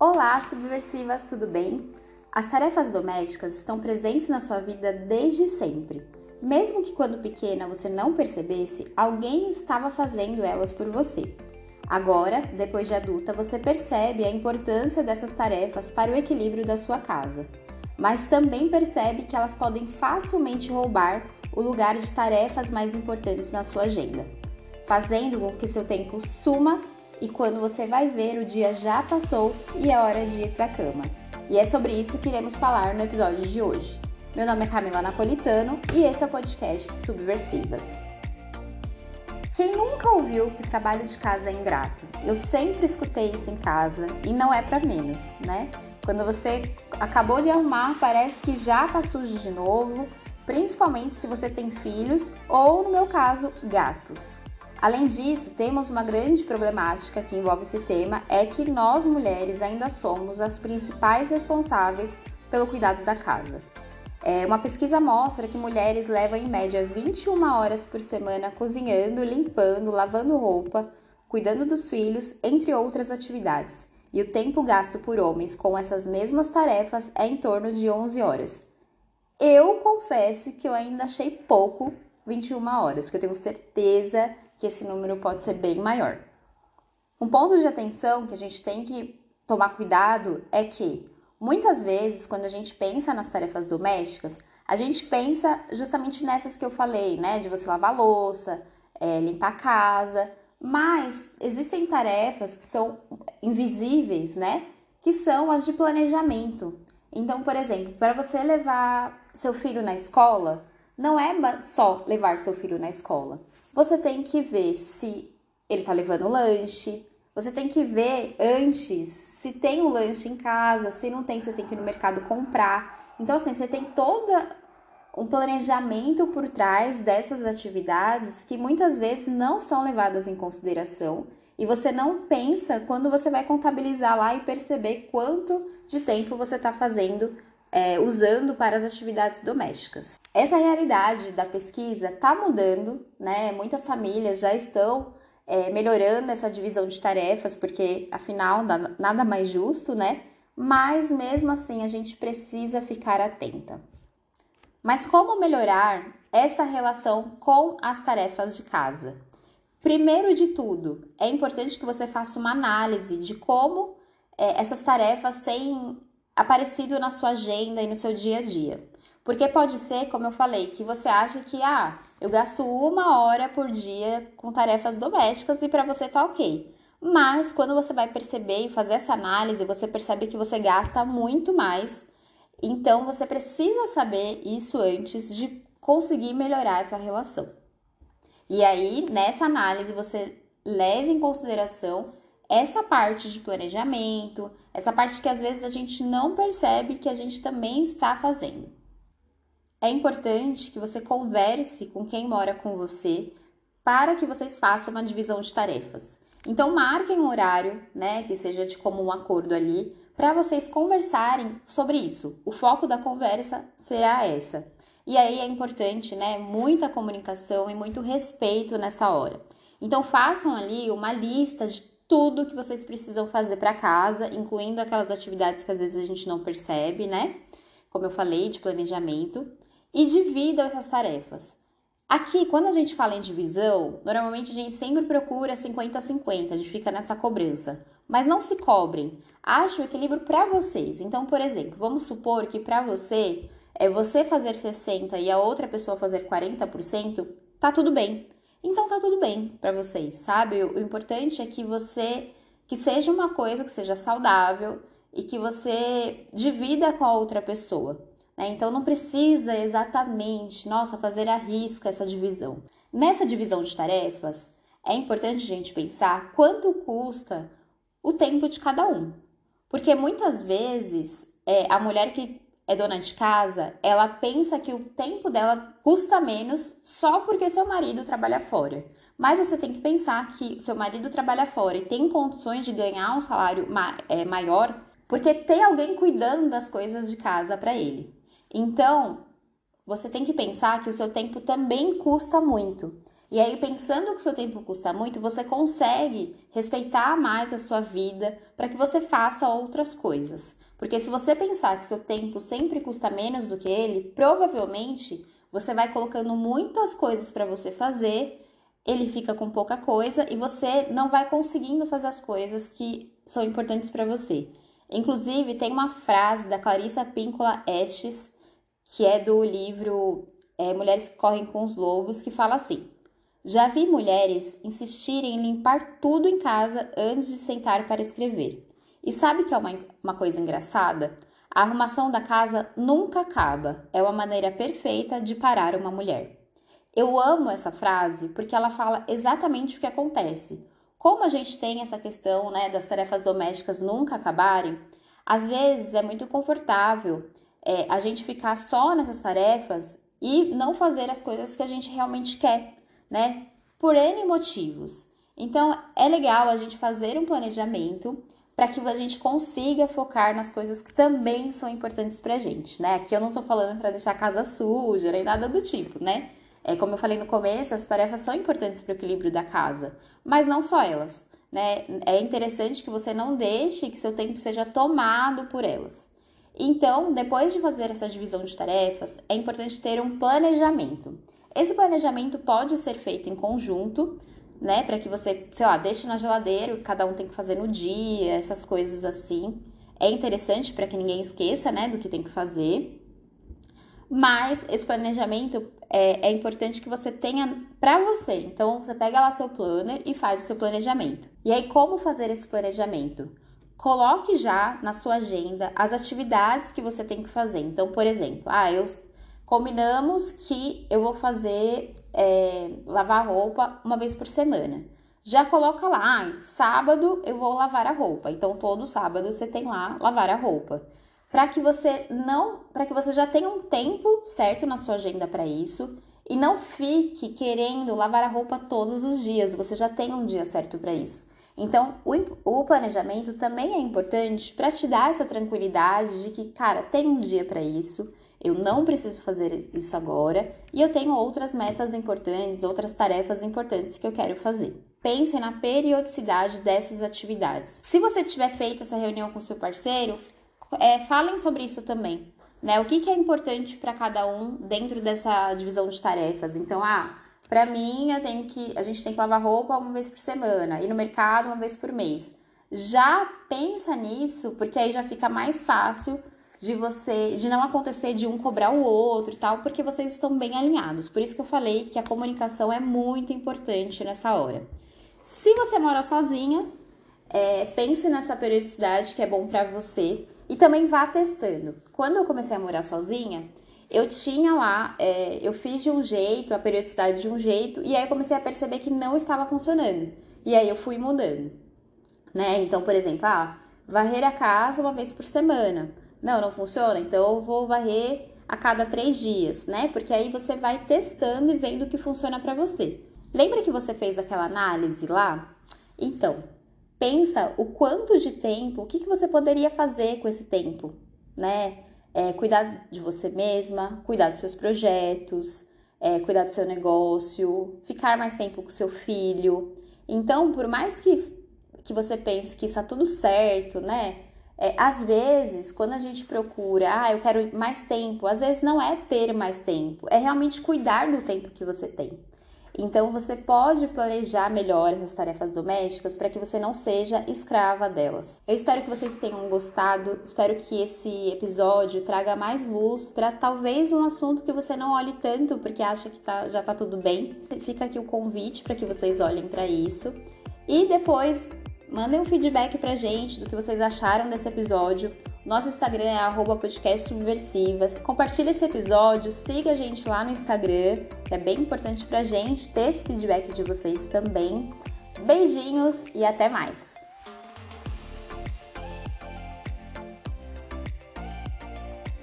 Olá, subversivas, tudo bem? As tarefas domésticas estão presentes na sua vida desde sempre. Mesmo que quando pequena você não percebesse, alguém estava fazendo elas por você. Agora, depois de adulta, você percebe a importância dessas tarefas para o equilíbrio da sua casa, mas também percebe que elas podem facilmente roubar o lugar de tarefas mais importantes na sua agenda, fazendo com que seu tempo suma e quando você vai ver o dia já passou e é hora de ir para a cama. E é sobre isso que iremos falar no episódio de hoje. Meu nome é Camila Napolitano e esse é o podcast Subversivas. Quem nunca ouviu que o trabalho de casa é ingrato? Eu sempre escutei isso em casa e não é para menos, né? Quando você acabou de arrumar, parece que já tá sujo de novo, principalmente se você tem filhos ou, no meu caso, gatos. Além disso, temos uma grande problemática que envolve esse tema, é que nós mulheres ainda somos as principais responsáveis pelo cuidado da casa. É, uma pesquisa mostra que mulheres levam em média 21 horas por semana cozinhando, limpando, lavando roupa, cuidando dos filhos, entre outras atividades. E o tempo gasto por homens com essas mesmas tarefas é em torno de 11 horas. Eu confesso que eu ainda achei pouco 21 horas, porque eu tenho certeza que esse número pode ser bem maior. Um ponto de atenção que a gente tem que tomar cuidado é que muitas vezes, quando a gente pensa nas tarefas domésticas, a gente pensa justamente nessas que eu falei, né? De você lavar louça, é, limpar a casa, mas existem tarefas que são invisíveis, né? Que são as de planejamento. Então, por exemplo, para você levar seu filho na escola, não é só levar seu filho na escola você tem que ver se ele tá levando lanche, você tem que ver antes se tem um lanche em casa, se não tem, você tem que ir no mercado comprar. Então, assim, você tem toda um planejamento por trás dessas atividades que muitas vezes não são levadas em consideração e você não pensa quando você vai contabilizar lá e perceber quanto de tempo você está fazendo é, usando para as atividades domésticas. Essa realidade da pesquisa está mudando, né? Muitas famílias já estão é, melhorando essa divisão de tarefas, porque afinal nada mais justo, né? Mas mesmo assim a gente precisa ficar atenta. Mas como melhorar essa relação com as tarefas de casa? Primeiro de tudo, é importante que você faça uma análise de como é, essas tarefas têm aparecido na sua agenda e no seu dia a dia. Porque pode ser, como eu falei, que você acha que ah, eu gasto uma hora por dia com tarefas domésticas e para você tá ok. Mas quando você vai perceber e fazer essa análise, você percebe que você gasta muito mais. Então você precisa saber isso antes de conseguir melhorar essa relação. E aí, nessa análise, você leve em consideração essa parte de planejamento, essa parte que às vezes a gente não percebe que a gente também está fazendo. É importante que você converse com quem mora com você para que vocês façam uma divisão de tarefas. Então marquem um horário, né, que seja de comum acordo ali, para vocês conversarem sobre isso. O foco da conversa será essa. E aí é importante, né, muita comunicação e muito respeito nessa hora. Então façam ali uma lista de tudo que vocês precisam fazer para casa, incluindo aquelas atividades que às vezes a gente não percebe, né? Como eu falei, de planejamento, e dividam essas tarefas. Aqui, quando a gente fala em divisão, normalmente a gente sempre procura 50 a 50, a gente fica nessa cobrança. Mas não se cobrem. Ache o equilíbrio para vocês. Então, por exemplo, vamos supor que para você é você fazer 60 e a outra pessoa fazer 40%, tá tudo bem. Então tá tudo bem para vocês, sabe? O importante é que você que seja uma coisa que seja saudável e que você divida com a outra pessoa. Né? Então não precisa exatamente, nossa, fazer a risca essa divisão. Nessa divisão de tarefas, é importante a gente pensar quanto custa o tempo de cada um. Porque muitas vezes é, a mulher que é dona de casa, ela pensa que o tempo dela custa menos só porque seu marido trabalha fora. Mas você tem que pensar que seu marido trabalha fora e tem condições de ganhar um salário ma é, maior porque tem alguém cuidando das coisas de casa para ele. Então, você tem que pensar que o seu tempo também custa muito. E aí, pensando que o seu tempo custa muito, você consegue respeitar mais a sua vida para que você faça outras coisas. Porque se você pensar que seu tempo sempre custa menos do que ele, provavelmente você vai colocando muitas coisas para você fazer, ele fica com pouca coisa e você não vai conseguindo fazer as coisas que são importantes para você. Inclusive, tem uma frase da Clarissa Píncola Estes, que é do livro é, Mulheres que Correm com os Lobos, que fala assim: Já vi mulheres insistirem em limpar tudo em casa antes de sentar para escrever. E sabe que é uma, uma coisa engraçada? A arrumação da casa nunca acaba. É uma maneira perfeita de parar uma mulher. Eu amo essa frase porque ela fala exatamente o que acontece. Como a gente tem essa questão né, das tarefas domésticas nunca acabarem, às vezes é muito confortável é, a gente ficar só nessas tarefas e não fazer as coisas que a gente realmente quer, né? Por N motivos. Então é legal a gente fazer um planejamento para que a gente consiga focar nas coisas que também são importantes pra gente, né? Aqui eu não tô falando para deixar a casa suja nem nada do tipo, né? É, como eu falei no começo, as tarefas são importantes para o equilíbrio da casa, mas não só elas. Né? É interessante que você não deixe que seu tempo seja tomado por elas. Então, depois de fazer essa divisão de tarefas, é importante ter um planejamento. Esse planejamento pode ser feito em conjunto, né? Para que você, sei lá, deixe na geladeira, cada um tem que fazer no dia, essas coisas assim. É interessante para que ninguém esqueça, né, do que tem que fazer. Mas esse planejamento é, é importante que você tenha para você. Então, você pega lá seu planner e faz o seu planejamento. E aí, como fazer esse planejamento? Coloque já na sua agenda as atividades que você tem que fazer. Então, por exemplo, ah, eu combinamos que eu vou fazer é, lavar roupa uma vez por semana. Já coloca lá, sábado eu vou lavar a roupa. Então, todo sábado você tem lá lavar a roupa para que você não, para que você já tenha um tempo certo na sua agenda para isso e não fique querendo lavar a roupa todos os dias. Você já tem um dia certo para isso. Então, o, o, planejamento também é importante para te dar essa tranquilidade de que, cara, tem um dia para isso. Eu não preciso fazer isso agora e eu tenho outras metas importantes, outras tarefas importantes que eu quero fazer. Pense na periodicidade dessas atividades. Se você tiver feito essa reunião com seu parceiro, é, falem sobre isso também. Né? O que, que é importante para cada um dentro dessa divisão de tarefas? Então, ah, para mim, eu tenho que, a gente tem que lavar roupa uma vez por semana, ir no mercado uma vez por mês. Já pensa nisso, porque aí já fica mais fácil de você, de não acontecer de um cobrar o outro e tal, porque vocês estão bem alinhados. Por isso que eu falei que a comunicação é muito importante nessa hora. Se você mora sozinha, é, pense nessa periodicidade que é bom para você e também vá testando. Quando eu comecei a morar sozinha, eu tinha lá, é, eu fiz de um jeito, a periodicidade de um jeito, e aí eu comecei a perceber que não estava funcionando. E aí eu fui mudando, né? Então, por exemplo, ah, varrer a casa uma vez por semana. Não, não funciona? Então eu vou varrer a cada três dias, né? Porque aí você vai testando e vendo o que funciona para você. Lembra que você fez aquela análise lá? Então, pensa o quanto de tempo, o que, que você poderia fazer com esse tempo, né? É, cuidar de você mesma, cuidar dos seus projetos, é, cuidar do seu negócio, ficar mais tempo com seu filho. Então, por mais que, que você pense que está tudo certo, né? É, às vezes, quando a gente procura, ah, eu quero mais tempo, às vezes não é ter mais tempo, é realmente cuidar do tempo que você tem. Então você pode planejar melhor essas tarefas domésticas para que você não seja escrava delas. Eu espero que vocês tenham gostado, espero que esse episódio traga mais luz para talvez um assunto que você não olhe tanto porque acha que tá, já tá tudo bem. Fica aqui o convite para que vocês olhem para isso. E depois mandem um feedback pra gente do que vocês acharam desse episódio. Nosso Instagram é arroba. Compartilhe esse episódio, siga a gente lá no Instagram, que é bem importante pra gente ter esse feedback de vocês também. Beijinhos e até mais!